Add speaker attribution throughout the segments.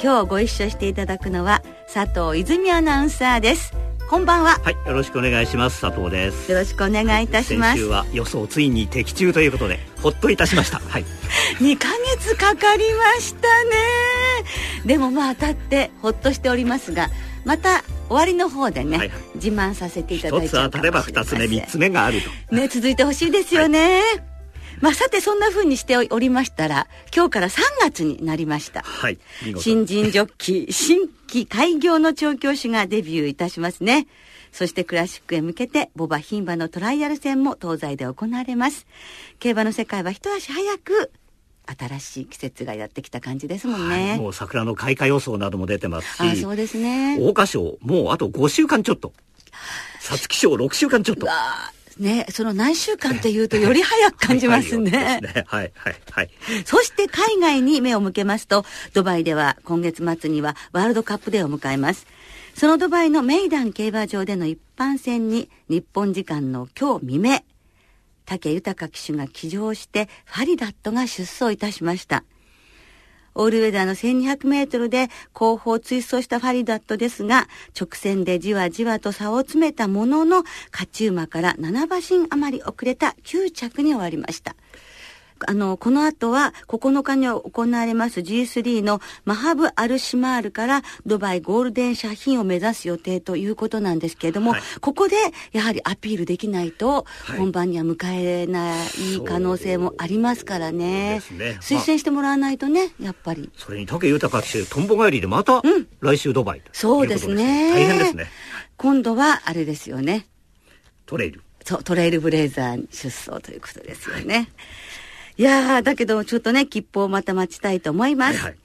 Speaker 1: 今日ご一緒していただくのは佐藤泉アナウンサーです。こんばんは。
Speaker 2: はいよろしくお願いします。佐藤です。
Speaker 1: よろしくお願いいたします。
Speaker 2: 先週は予想ついに的中ということでほっといたしました。はい。
Speaker 1: 2ヶ月かかりましたね。でもまあ当たってほっとしておりますがまた終わりの方でね、はい。はい、自慢させていただい
Speaker 2: て一つ当たれば二つ目三つ目があると。
Speaker 1: ね続いてほしいですよね、はいまあ、さてそんな風にしておりましたら今日から3月になりました、
Speaker 2: はい、
Speaker 1: 新人ジョッキー新規開業の調教師がデビューいたしますね。そしてクラシックへ向けてボバ牝馬のトライアル戦も東西で行われます。競馬の世界は一足早く新しい季節がやってきた感じですもんね、
Speaker 2: はい、もう桜の開花予想なども出てますし
Speaker 1: あそうですね。
Speaker 2: 桜花賞もうあと5週間ちょっと。皐月賞6週間ちょっと
Speaker 1: ね、その何週間っていうとより早く感じますね。
Speaker 2: ね はい、はい、はい。
Speaker 1: そして海外に目を向けますと、ドバイでは今月末にはワールドカップデーを迎えます。そのドバイのメイダン競馬場での一般戦に日本時間の今日未明、武豊騎手が騎乗してファリダットが出走いたしました。オールウェザーの1200メートルで後方追走したファリダットですが、直線でじわじわと差を詰めたものの、勝ち馬から7馬身余り遅れた9着に終わりました。あの、この後は9日に行われます G3 のマハブ・アルシマールからドバイゴールデンシャヒンを目指す予定ということなんですけれども、はい、ここでやはりアピールできないと本番には迎えない可能性もありますからね。ね推薦してもらわないとね、やっぱり。
Speaker 2: それに武豊騎手、トンボ帰りでまた来週ドバイ、うん、
Speaker 1: そうですね。
Speaker 2: 大変ですね。
Speaker 1: 今度はあれですよね。
Speaker 2: トレイル。
Speaker 1: そう、トレイルブレイザーに出走ということですよね。はいいやだけどちょっとね、切符をまた待ちたいと思います。
Speaker 2: はい、はい、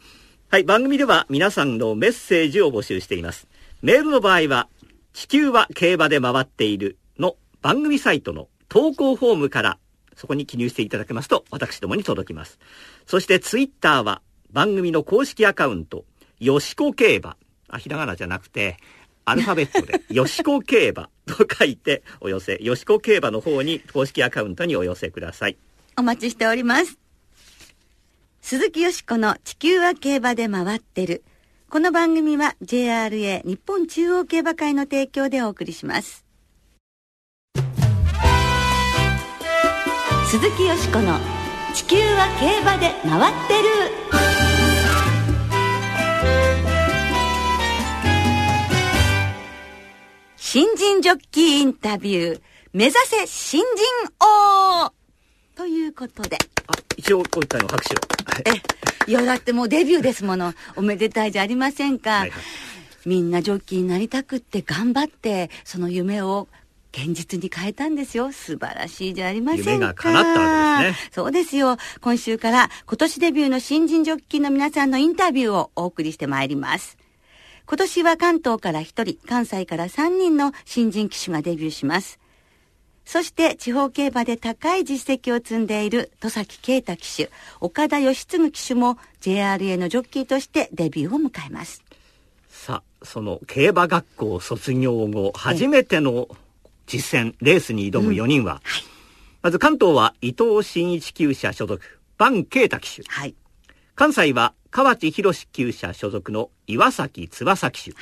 Speaker 2: はい、番組では皆さんのメッセージを募集しています。メールの場合は、地球は競馬で回っているの番組サイトの投稿フォームから、そこに記入していただけますと、私どもに届きます。そしてツイッターは、番組の公式アカウント、よしこ競馬。あ、ひらがなじゃなくて、アルファベットで、よしこ競馬と書いてお寄せ、よしこ競馬の方に公式アカウントにお寄せください。
Speaker 1: お待ちしております。鈴木よしこの地球は競馬で回ってる。この番組は JRA 日本中央競馬会の提供でお送りします。鈴木よしこの地球は競馬で回ってる。新人ジョッキーインタビュー、目指せ新人王ということで。
Speaker 2: あ、一応今回の拍手を。
Speaker 1: え、いやだってもうデビューですもの。おめでたいじゃありませんか。はいはい、みんなジョッキーになりたくって頑張って、その夢を現実に変えたんですよ。素晴らしいじゃありませんか。
Speaker 2: 夢が叶ったわけですね。
Speaker 1: そうですよ。今週から今年デビューの新人ジョッキーの皆さんのインタビューをお送りしてまいります。今年は関東から1人、関西から3人の新人騎手がデビューします。そして地方競馬で高い実績を積んでいる戸崎啓太騎手、岡田義継騎手も JRA のジョッキーとしてデビューを迎えます。
Speaker 2: さあ、その競馬学校卒業後、初めての実戦、レースに挑む4人は、うんはい、まず関東は伊藤真一厩舎所属、番啓太騎手。はい、関西は河内博厩舎所属の岩崎翼騎手。はい、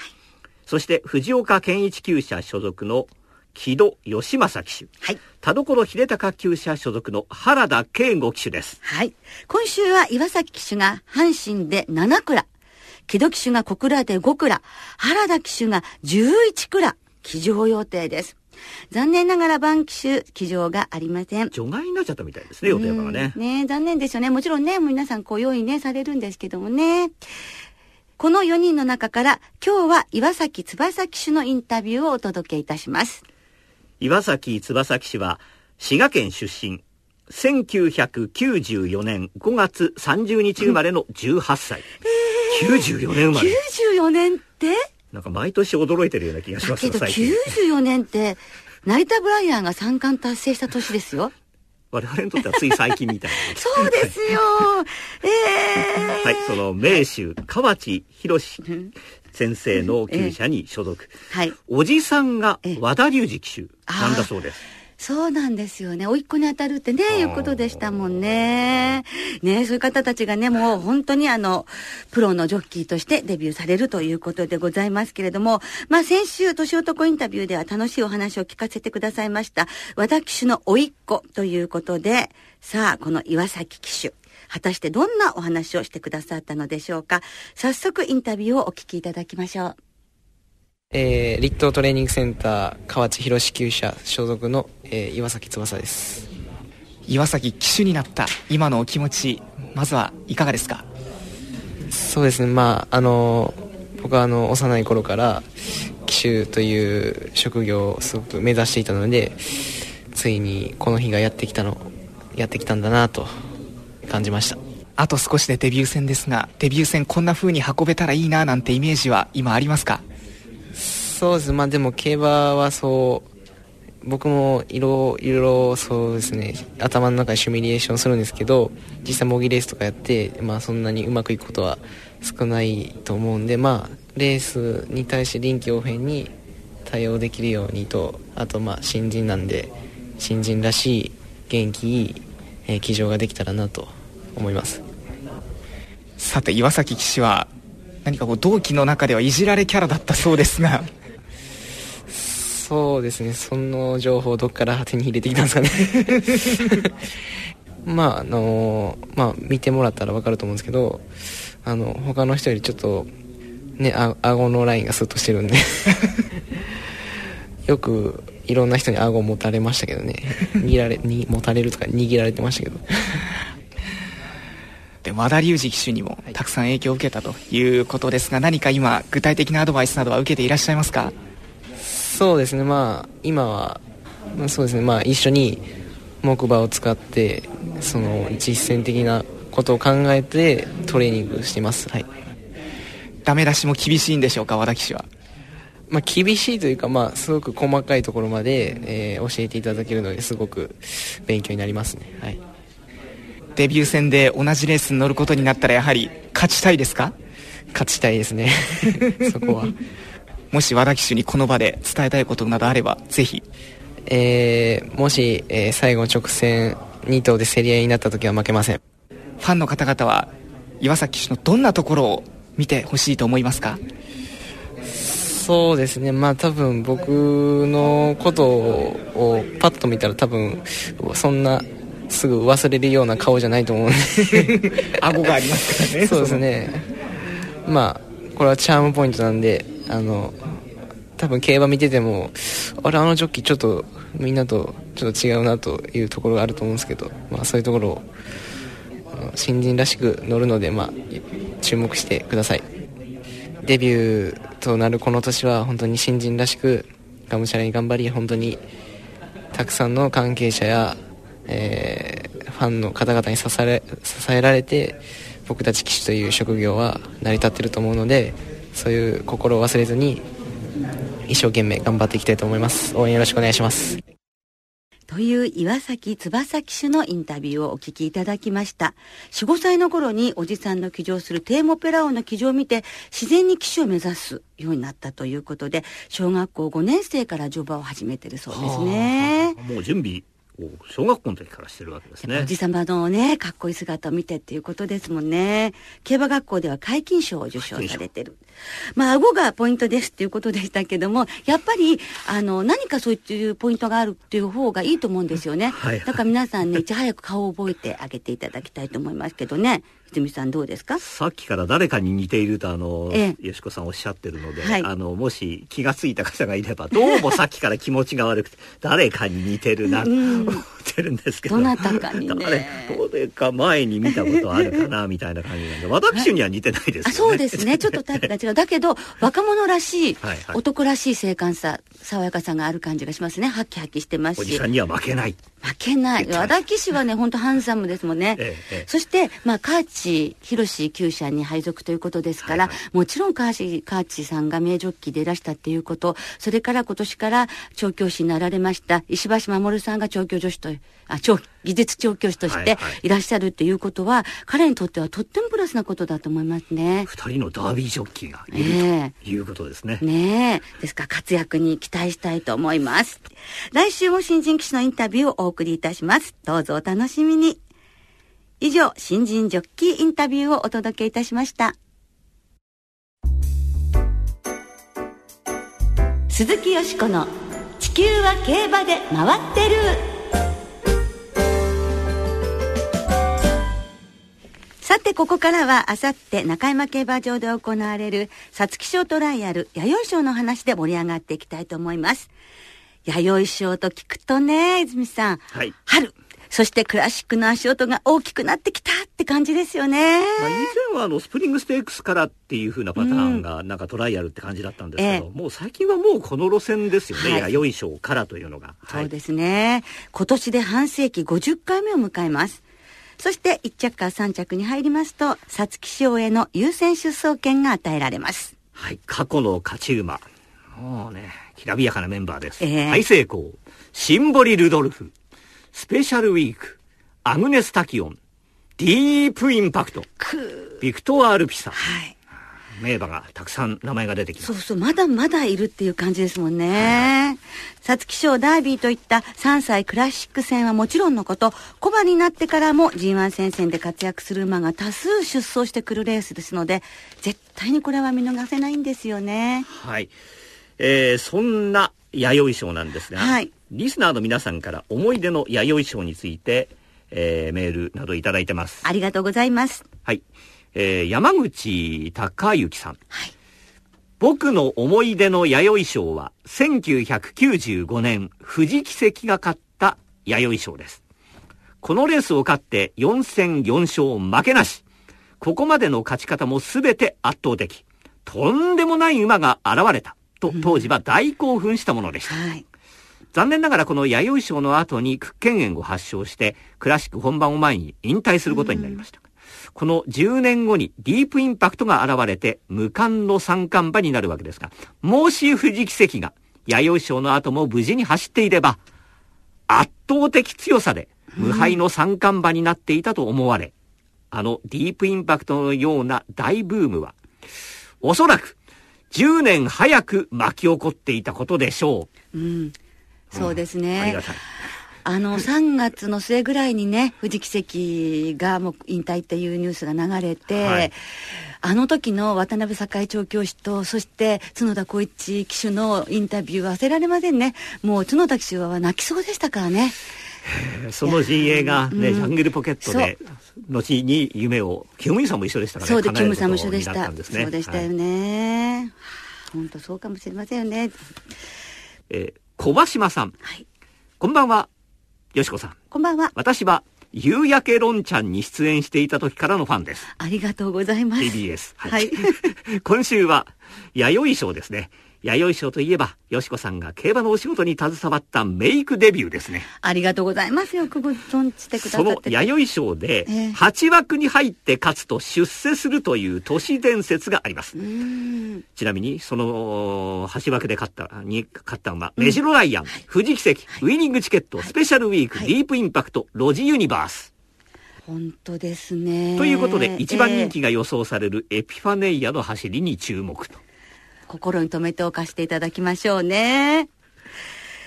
Speaker 2: そして藤岡健一厩舎所属の木戸義正騎手。はい。田所秀隆厩舎所属の原田圭吾騎手です。
Speaker 1: はい。今週は岩崎騎手が阪神で7蔵、木戸騎手が小倉で5蔵、原田騎手が11蔵、騎乗予定です。残念ながら番騎手騎乗がありません。
Speaker 2: 除外になっちゃったみたいですね、予定がね。
Speaker 1: ね残念ですよね。もちろんね、皆さんこう用意ね、されるんですけどもね。この4人の中から今日は岩崎翼騎手のインタビューをお届けいたします。
Speaker 2: 岩崎翼騎士は滋賀県出身1994年5月30日生まれの18歳、94年生まれ。
Speaker 1: 94年って？
Speaker 2: なんか毎年驚いてるような気がします
Speaker 1: けど
Speaker 2: 最近。
Speaker 1: 94年って、成田ブライアンが三冠達成した年ですよ。
Speaker 2: 我々にとってはつい最近みたいな。
Speaker 1: そうですよ。ええ
Speaker 2: はい、その名手、河内博先生の厩舎に所属。
Speaker 1: はい。
Speaker 2: おじさんが
Speaker 1: ええ
Speaker 2: 和田隆二騎手なんだそうです。
Speaker 1: そうなんですよね。甥っ子に当たるってね、いうことでしたもんね。ね、そういう方たちがね、もう本当にあの、プロのジョッキーとしてデビューされるということでございますけれども、まあ先週、年男インタビューでは楽しいお話を聞かせてくださいました、和田騎手の甥っ子ということで、さあ、この岩崎騎手、果たしてどんなお話をしてくださったのでしょうか。早速インタビューをお聞きいただきましょう。
Speaker 3: えー、立東トレーニングセンター河内博厩舎所属の、えー岩崎翼です
Speaker 4: 岩崎騎手になった今のお気持ちまずはいかがですか？
Speaker 3: そうですねまああの僕はあの幼い頃から騎手という職業をすごく目指していたのでついにこの日がやってきたのやってきたんだなと感じました。
Speaker 4: あと少しでデビュー戦ですがデビュー戦こんな風に運べたらいいななんてイメージは今ありますか？
Speaker 3: そうです。まあでも競馬はそう僕もいろいろそうですね頭の中でシミュレーションするんですけど実際模擬レースとかやって、まあ、そんなにうまくいくことは少ないと思うんでまあレースに対して臨機応変に対応できるようにとあとまあ新人なんで新人らしい元気いい、騎乗ができたらなと思います。
Speaker 4: さて岩崎騎手は何かこう同期の中ではいじられキャラだったそうですが
Speaker 3: そうですね。その情報をどっから手に入れてきたんですかね。まああのまあ見てもらったら分かると思うんですけどあの他の人よりちょっとねあ顎のラインがスッとしてるんで よくいろんな人に顎を持たれましたけどね。握られに持たれるとか握られてましたけど。
Speaker 4: で和田隆二騎手にもたくさん影響を受けたということですが何か今具体的なアドバイスなどは受けていらっしゃいますか？
Speaker 3: そうですね。まあ今はまあそうですね。まあ一緒に木馬を使ってその実践的なことを考えてトレーニングしています。はい。
Speaker 4: ダメ出しも厳しいんでしょうか和田騎手は？
Speaker 3: まあ厳しいというかまあすごく細かいところまで、えー教えていただけるのですごく勉強になりますね。はい
Speaker 4: デビュー戦で同じレースに乗ることになったらやはり勝ちたいですか？
Speaker 3: 勝ちたいですね。そこは。
Speaker 4: もし和田騎手にこの場で伝えたいことなどあればぜひ。
Speaker 3: えーもし、えー最後の直線2頭で競り合いになった時は負けません。
Speaker 4: ファンの方々は岩崎騎手のどんなところを見てほしいと思いますか？
Speaker 3: そうですね。まあ多分僕のことをパッと見たら多分そんなすぐ忘れるような顔じゃないと思うんで。
Speaker 4: 顎がありますからね
Speaker 3: そうですね。まあこれはチャームポイントなんであの多分競馬見ててもあれあのジョッキーちょっとみんなとちょっと違うなというところがあると思うんですけど、まあ、そういうところを新人らしく乗るので、まあ、注目してください。デビューとなるこの年は本当に新人らしくがむしゃらに頑張り本当にたくさんの関係者や、えーファンの方々に支え支えられて僕たち騎手という職業は成り立ってると思うのでそういう心を忘れずに一生懸命頑張っていきたいと思います応援よろしくお願いします
Speaker 1: という岩崎翼騎手のインタビューをお聞きいただきました。4、5歳の頃におじさんの騎乗するテーモペラ王の騎乗を見て自然に騎手を目指すようになったということで、小学校5年生から乗馬を始めてるそうですね。
Speaker 2: もう準備を小学校の時からしてるわけですね
Speaker 1: おじ。さまのね、かっこいい姿を見てっていうことですもんね。競馬学校では皆勤賞を受賞されてる。まあ、顎がポイントですっていうことでしたけども、やっぱり、あの、何かそういうポイントがあるっていう方がいいと思うんですよね。
Speaker 2: はいはい
Speaker 1: だから皆さんね、いち早く顔を覚えてあげていただきたいと思いますけどね。さんどうですか
Speaker 2: さっきから誰かに似ているとあの、
Speaker 1: え
Speaker 2: よしこさんおっしゃってるので、
Speaker 1: はい
Speaker 2: あのもし気がついた方がいればどうもさっきから気持ちが悪くて誰かに似てるなと思ってるんですけど
Speaker 1: どなたかにね
Speaker 2: 誰どれか前に見たことあるかなみたいな感じなんで私には似てないですよね
Speaker 1: あそうですね。ちょっとタイプが違う。だけど、若者らしい、
Speaker 2: はい
Speaker 1: 男らしい静観さ、爽やかさがある感じがしますね。ハッキハキしてますし。
Speaker 2: おじさんには負けない
Speaker 1: 負けない。和田騎手はね、本当ハンサムですもんね。
Speaker 2: ええええ
Speaker 1: そして、まあ、カーチ、ヒロシ厩舎に配属ということですから、
Speaker 2: はいは
Speaker 1: もちろんカーチ、カーチさんが名ジョッキーでいらしたっていうこと、それから今年から調教師になられました、石橋守さんが調教助手と、あ、調、技術調教師として
Speaker 2: はいはい
Speaker 1: いらっしゃるっていうことは、彼にとってはとってもプラスなことだと思いますね。
Speaker 2: 二人のダービージョッキーがい
Speaker 1: え
Speaker 2: るということですね。
Speaker 1: ねえ。ですから活躍に期待したいと思います。来週も新人騎手のインタビューをお送りいたします。どうぞお楽しみに。以上、新人ジョッキーインタビューをお届けいたしました。鈴木よしこの地球は競馬で回ってる。て、ここからは、あさって、中山競馬場で行われる、皐月賞トライアル、弥生賞の話で盛り上がっていきたいと思います。弥生賞と聞くとね、泉さん。
Speaker 2: はい
Speaker 1: 春。そしてクラシックの足音が大きくなってきたって感じですよね。
Speaker 2: まあ、以前はあのスプリングステークスからっていう風なパターンがなんかトライアルって感じだったんですけど、
Speaker 1: え
Speaker 2: もう最近はもうこの路線ですよね、
Speaker 1: はい
Speaker 2: 弥生賞からというのが。
Speaker 1: そうですね。今年で半世紀50回目を迎えます。そして1着から3着に入りますと、皐月賞への優先出走権が与えられます。
Speaker 2: はい、過去の勝ち馬。もうね、きらびやかなメンバーです。
Speaker 1: ええ
Speaker 2: 大成功、シンボリ・ルドルフ、スペシャルウィーク、アグネス・タキオン、ディープ・インパクト、
Speaker 1: く
Speaker 2: ビクトワ・アルピサ、
Speaker 1: はい。
Speaker 2: 名馬がたくさん名前が出てきます
Speaker 1: そう。そう、まだまだいるっていう感じですもんね。皐月賞ダービーといった3歳クラシック戦はもちろんのこと、小馬になってからも G1 戦線で活躍する馬が多数出走してくるレースですので、絶対にこれは見逃せないんですよね。
Speaker 2: はい。えー、そんな弥生賞なんですが、
Speaker 1: はい
Speaker 2: リスナーの皆さんから思い出の弥生賞について、えー、メールなどいただいてます。
Speaker 1: ありがとうございます。
Speaker 2: はい。えー、山口隆之さん。
Speaker 1: はい。
Speaker 2: 僕の思い出の弥生賞は、1995年、富士奇跡が勝った弥生賞です。このレースを勝って4戦4勝負けなし。ここまでの勝ち方もすべて圧倒的。とんでもない馬が現れた。と、当時は大興奮したものでした。
Speaker 1: はい。
Speaker 2: 残念ながらこの弥生賞の後に屈腱炎を発症して、クラシック本番を前に引退することになりました。この10年後にディープインパクトが現れて無冠の三冠馬になるわけですが、もし富士奇跡が弥生賞の後も無事に走っていれば、圧倒的強さで無敗の三冠馬になっていたと思われ、あのディープインパクトのような大ブームは、おそらく10年早く巻き起こっていたことでしょう。
Speaker 1: うん。そうですね。
Speaker 2: ありがたい。
Speaker 1: あの、3月の末ぐらいにね、富士奇跡がもう引退っていうニュースが流れて、
Speaker 2: はい
Speaker 1: あの時の渡辺栄調教師と、そして角田光一騎手のインタビューは忘れられませんね。もう角田騎手は泣きそうでしたからね。
Speaker 2: その陣営がね、
Speaker 1: うん
Speaker 2: ジャングルポケットで、後に夢を、キム・インさんも一緒でしたから
Speaker 1: そうで、キムさんも一緒でした。
Speaker 2: たね
Speaker 1: そうでしたよ
Speaker 2: はい
Speaker 1: ね。本当そうかもしれませんよね。
Speaker 2: えー小葉島さん。
Speaker 1: はい。
Speaker 2: こんばんは。よしこさん。
Speaker 1: こんばんは。
Speaker 2: 私は、夕焼けロンちゃんに出演していた時からのファンです。
Speaker 1: ありがとうございます。
Speaker 2: TBS。
Speaker 1: はい。
Speaker 2: 今週は、弥生賞ですね。弥生賞といえば、よしこさんが競馬のお仕事に携わったメイクデビューですね。
Speaker 1: ありがとうございます。よくご存知してくださ
Speaker 2: そ
Speaker 1: ってて。
Speaker 2: の弥生賞で
Speaker 1: ええ、
Speaker 2: 8枠に入って勝つと出世するという都市伝説があります
Speaker 1: う。ーん。
Speaker 2: ちなみに、その、8枠で勝った、に勝ったのは、メジロライアン、富士奇跡、ウィニングチケット、スペシャルウィーク、
Speaker 1: はい
Speaker 2: ディープインパクト、ロジユニバース。
Speaker 1: 本当ですね。
Speaker 2: ということで、一番人
Speaker 1: え
Speaker 2: 気が予想されるエピファネイアの走りに注目と。
Speaker 1: ー心に留めておかせていただきましょうね。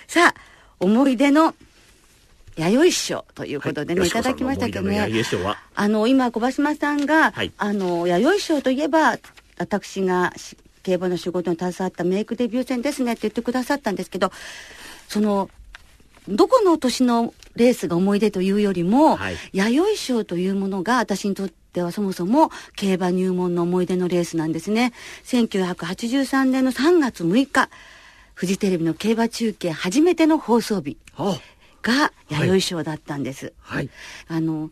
Speaker 1: さあ、思い出の弥生賞ということでね、
Speaker 2: はい
Speaker 1: い、ただきましたけどね。
Speaker 2: 弥生賞は、
Speaker 1: あの、今、小橋島さんが、
Speaker 2: はい
Speaker 1: あの、弥生賞といえば、私がし競馬の仕事に携わったメイクデビュー戦ですねって言ってくださったんですけど、その、どこの年のレースが思い出というよりも、
Speaker 2: はい
Speaker 1: 弥生賞というものが私にとってはそもそも競馬入門の思い出のレースなんですね。1983年の3月6日、フジテレビの競馬中継初めての放送日
Speaker 2: あ
Speaker 1: が弥生賞だったんです。
Speaker 2: はい。
Speaker 1: あの、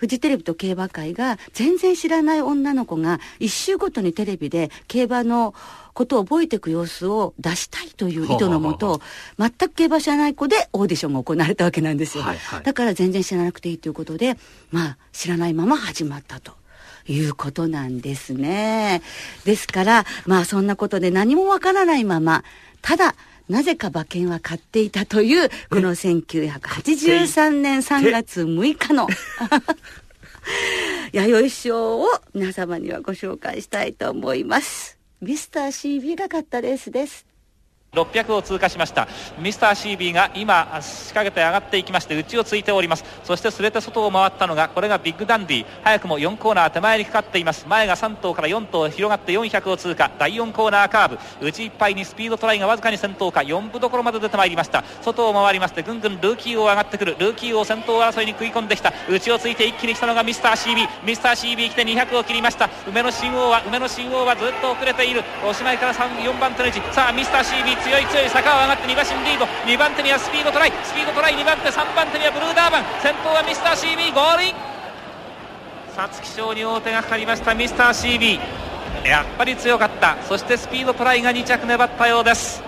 Speaker 1: フジテレビと競馬会が全然知らない女の子が一週ごとにテレビで競馬のことを覚えていく様子を出したいという意図のもと、全く競馬知らない子でオーディションが行われたわけなんですよ。
Speaker 2: はいはい
Speaker 1: だから全然知らなくていいということで、まあ知らないまま始まったと。いうことなんですね。ですから、まあそんなことで何もわからないまま、ただ、なぜか馬券は買っていたという、この1983年3月6日の 弥生賞を皆様にはご紹介したいと思います。ミスター CB が勝ったレースです。
Speaker 5: 600を通過しました。ミスター CB が今仕掛けて上がっていきまして内をついております。そしてすれて外を回ったのがこれがビッグダンディ。早くも4コーナー手前にかかっています。前が3頭から4頭広がって400を通過。第4コーナーカーブ。内いっぱいにスピードトライがわずかに先頭か。4分どころまで出てまいりました。外を回りましてぐんぐんルーキー王上がってくる。ルーキー王先頭争いに食い込んできた。内をついて一気に来たのがミスター CB ミスター CB 来て200を切りました。梅の新王は梅の新王はずっと遅れている。おしまいから3 4番手の位置。さあミスター CB 強い強い坂を上がって2馬身リード。2番手にはスピードトライ。スピードトライ。2番手3番手にはブルーダーバン。先頭はミスター CB ゴールイン。皐月賞に王手がかかりました。ミスター CB やっぱり強かった。そしてスピードトライが2着粘ったようです。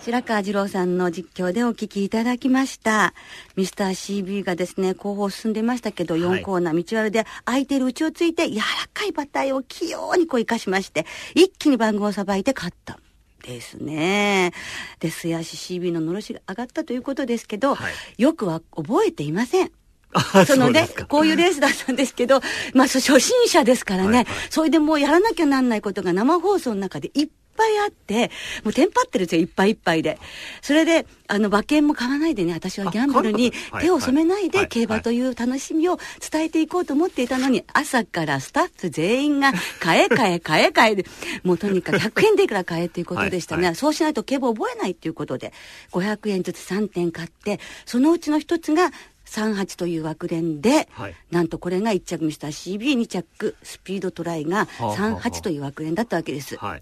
Speaker 1: 白川二郎さんの実況でお聞きいただきました。ミスター シービーがですね、後方進んでましたけど、4コーナー道悪で空いてる内をついて柔らかい馬体を器用にこう生かしまして、一気に馬群をさばいて勝った。ですね。で、素足 CB ののろしが上がったということですけど、
Speaker 2: はい
Speaker 1: よくは覚えていません。
Speaker 2: あ
Speaker 1: そのねこういうレースだったんですけど、まあ、そ初心者ですからね、
Speaker 2: はいはい
Speaker 1: それでもうやらなきゃなんないことが生放送の中でいっぱいあって、もうテンパってるんですよ、いっぱいいっぱいで。それで、あの、馬券も買わないでね、私はギャンブルに手を染めないで、競馬という楽しみを伝えていこうと思っていたのに、朝からスタッフ全員が、買え買え買え買えで、もうとにかく100円でいくら買えっていうことでしたね。
Speaker 2: はいはい
Speaker 1: そうしないと競馬覚えないっていうことで、500円ずつ3点買って、そのうちの一つが、38という枠連で、
Speaker 2: はい。
Speaker 1: なんとこれが1着ミスター CB2 着スピードトライが
Speaker 2: あはあはあ。
Speaker 1: 38という枠連だったわけです、
Speaker 2: はい。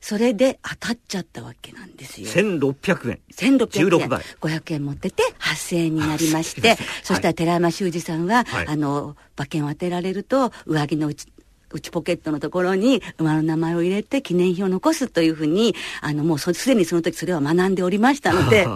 Speaker 1: それで当たっちゃったわけなんですよ。
Speaker 2: 1600円
Speaker 1: 1600円
Speaker 2: 16倍
Speaker 1: 500円持ってて8000円になりまして、
Speaker 2: はい。
Speaker 1: そしたら寺山修司さんは、
Speaker 2: はい。
Speaker 1: あの馬券を当てられると上着の内内ポケットのところに馬の名前を入れて記念碑を残すというふうにあのもうそすでにその時それは学んでおりましたので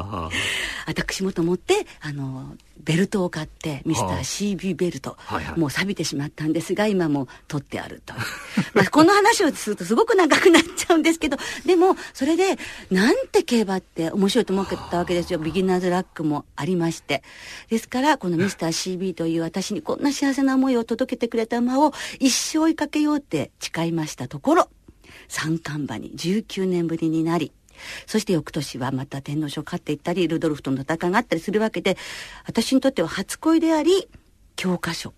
Speaker 1: 私もと思ってあのベルトを買ってミスター CB ベルト、
Speaker 2: はいはい。
Speaker 1: もう錆びてしまったんですが今も取ってあると。まあこの話をするとすごく長くなっちゃうんですけどでもそれでなんて競馬って面白いと思ったわけですよ。ビギナーズラックもありまして。ですからこのミスター CB という私にこんな幸せな思いを届けてくれた馬を一生追いかけようって誓いましたところ三冠馬に19年ぶりになりそして翌年はまた天皇賞勝っていったりルドルフとの戦いがあったりするわけで私にとっては初恋であり教科書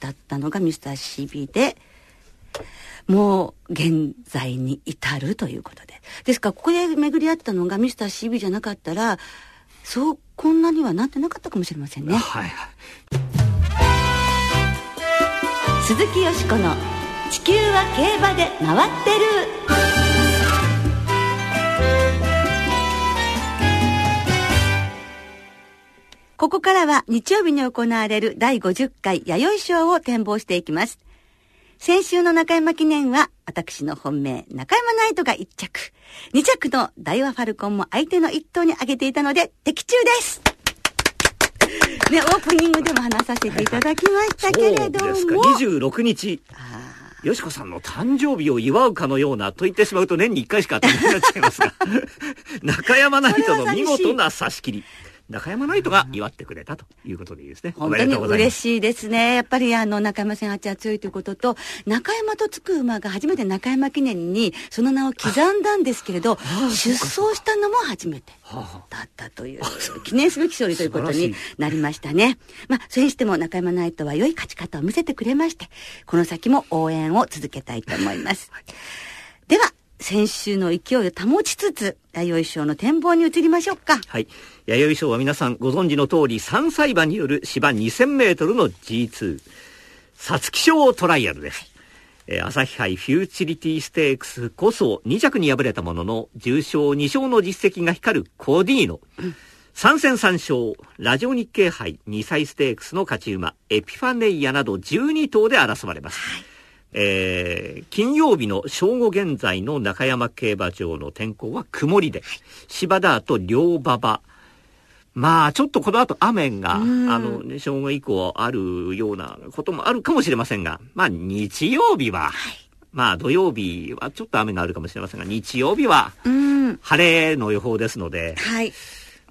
Speaker 1: だったのがミスター CB でもう現在に至るということで。ですからここで巡り合ったのがミスター CB じゃなかったらそうこんなにはなってなかったかもしれませんね。
Speaker 2: はいはい。
Speaker 1: 鈴木よしこの「地球は競馬で回ってる」ここからは日曜日に行われる第50回弥生賞を展望していきます。先週の中山記念は、私の本命、中山ナイトが1着。2着の大和ファルコンも相手の1頭に上げていたので、的中です。ね、オープニングでも話させていただきましたけれども。
Speaker 2: そうですか26日よしこさんの誕生日を祝うかのようなと言ってしまうと年に1回しか当たらなくなっちゃいますが 中山ナイトの見事な差し切り中山ナイトが祝ってくれたということでいいですね
Speaker 1: 本当に嬉しいですね。やっぱりあの中山戦八は強いということと、中山とつく馬が初めて中山記念にその名を刻んだんですけれど、出走したのも初めて
Speaker 2: は
Speaker 1: だったという、記念すべき勝利ということになりましたね。まあ、それにしても中山ナイトは良い勝ち方を見せてくれまして、この先も応援を続けたいと思います。では、先週の勢いを保ちつつ、弥生賞の展望に移りましょうか。
Speaker 2: はい。弥生賞は皆さんご存知の通り3歳馬による芝2000メートルの G2。皐月賞トライアルです。えー朝日杯フューチリティステークスこそ2着に敗れたものの重賞2勝の実績が光るコーディーノ。3戦3勝、ラジオ日経杯2歳ステークスの勝ち馬、エピファネイアなど12頭で争われます。えー金曜日の正午現在の中山競馬場の天候は曇りで、芝田と両馬場、まあ、ちょっとこの後雨が、あの、ね、正午以降あるようなこともあるかもしれませんが、まあ、日曜日は、まあ、土曜日はちょっと雨があるかもしれませんが、日曜日は
Speaker 1: うん。
Speaker 2: 晴れの予報ですので、
Speaker 1: はい。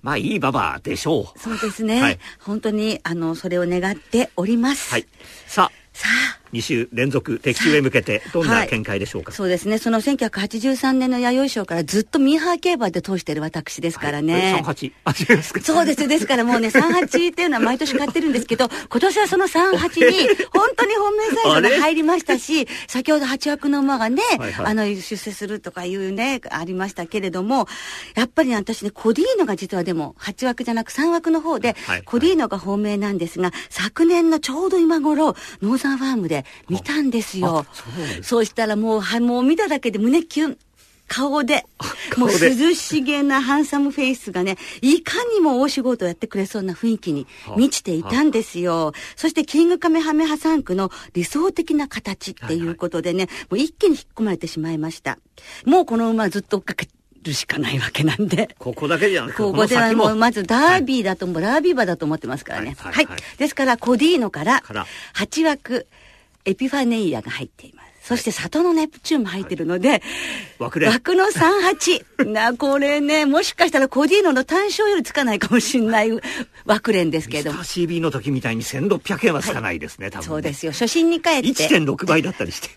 Speaker 2: まあ、いい馬場でしょう。
Speaker 1: そうですね。
Speaker 2: はい
Speaker 1: 本当に、あの、それを願っております。
Speaker 2: はい。さあ、
Speaker 1: さあ、
Speaker 2: 2週連続的中へ向けて、どん
Speaker 1: は
Speaker 2: ない見解でしょうか？
Speaker 1: そうですね。その1983年の弥生賞からずっとミーハー競馬で通してる私ですからね。
Speaker 2: 38。あ、違いますか？
Speaker 1: そうです。ですからもうね、38っていうのは毎年買ってるんですけど、今年はその38に、本当に本命サイズが入りましたし、先ほど8枠の馬がね、
Speaker 2: はいはい
Speaker 1: あの、出世するとかいうね、ありましたけれども、やっぱりね私ね、コディーノが実はでも、8枠じゃなく3枠の方で、
Speaker 2: はい
Speaker 1: コディーノが本命なんですが、昨年のちょうど今頃、ノーザンファームで見たんですよ。
Speaker 2: そう
Speaker 1: そうしたらもう、はい、もう見ただけで胸キュン。顔で、もう涼しげなハンサムフェイスがね、いかにも大仕事をやってくれそうな雰囲気に満ちていたんですよ。そしてキングカメハメハ3区の理想的な形っていうことでね、もう一気に引っ込まれてしまいました。もうこの馬はずっと追っかけるしかないわけなんで。
Speaker 2: ここだけじゃなくて、
Speaker 1: ここでは
Speaker 2: 先
Speaker 1: もうまずダービーだと思う、ラービー馬だと思ってますからね。はいい。
Speaker 2: ははいはい
Speaker 1: ですから、コディーノから
Speaker 2: から、
Speaker 1: 8枠、エピファネイアが入っています。そして、里のネプチューンも入ってるので、
Speaker 2: 枠連
Speaker 1: 枠の38。な、これね、もしかしたらコディーノの単勝よりつかないかもしれない枠連ですけれど
Speaker 2: スタ。ー CB の時みたいに1600円はつかないですね、多分ね。
Speaker 1: そうですよ。初心に帰って。
Speaker 2: 1.6倍だったりして。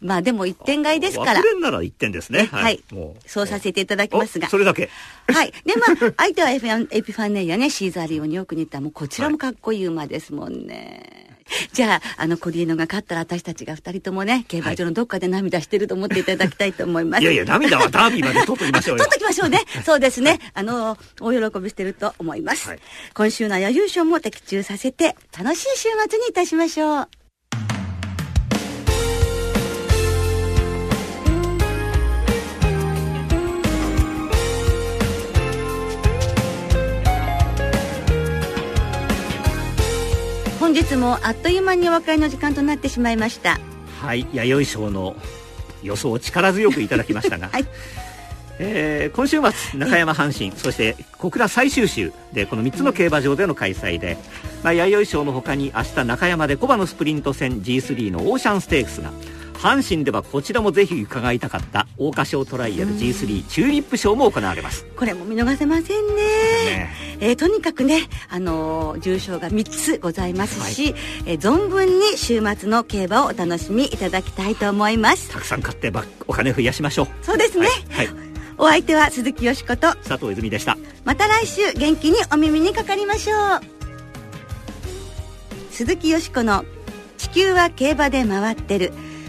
Speaker 1: まあでも1点買いですから
Speaker 2: 枠。連なら1点ですね。
Speaker 1: はい。
Speaker 2: もう
Speaker 1: そうさせていただきますが
Speaker 2: お。それだけ。
Speaker 1: はい。で、まあ、相手はエピファンエピファネイアね、シーザーリオによく似た、もうこちらもかっこいい馬ですもんね。じゃあ、あの、コディーノが勝ったら私たちが二人ともね、競馬場のどっかで涙してると思っていただきたいと思います。
Speaker 2: いやいや、涙はダービーまで取っときましょうよ。
Speaker 1: 取っときましょうね。そうですね。あの、大喜びしてると思います。
Speaker 2: はい
Speaker 1: 今週の弥生賞も的中させて、楽しい週末にいたしましょう。日もあっという間にお別れの時間となってしまいました。
Speaker 2: はい、弥生賞の予想を力強くいただきましたが、
Speaker 1: はい。
Speaker 2: えー今週末中山阪神そして小倉最終週でこの3つの競馬場での開催で、まあ、弥生賞の他に明日中山で小馬のスプリント戦 G3 のオーシャンステークスが阪神ではこちらもぜひ伺いたかった桜花賞トライアル G3 チューリップ賞も行われます
Speaker 1: これも見逃せませんね。
Speaker 2: ね
Speaker 1: えーとにかくね、あのー重賞が3つございますし、えー存分に週末の競馬をお楽しみいただきたいと思います。
Speaker 2: たくさん買ってばお金増やしましょう
Speaker 1: そうですね。
Speaker 2: はい、はい、
Speaker 1: お相手は鈴木よしこと、
Speaker 2: 佐藤泉でした
Speaker 1: また来週元気にお耳にかかりましょう。鈴木よしこの地球は競馬で回ってる。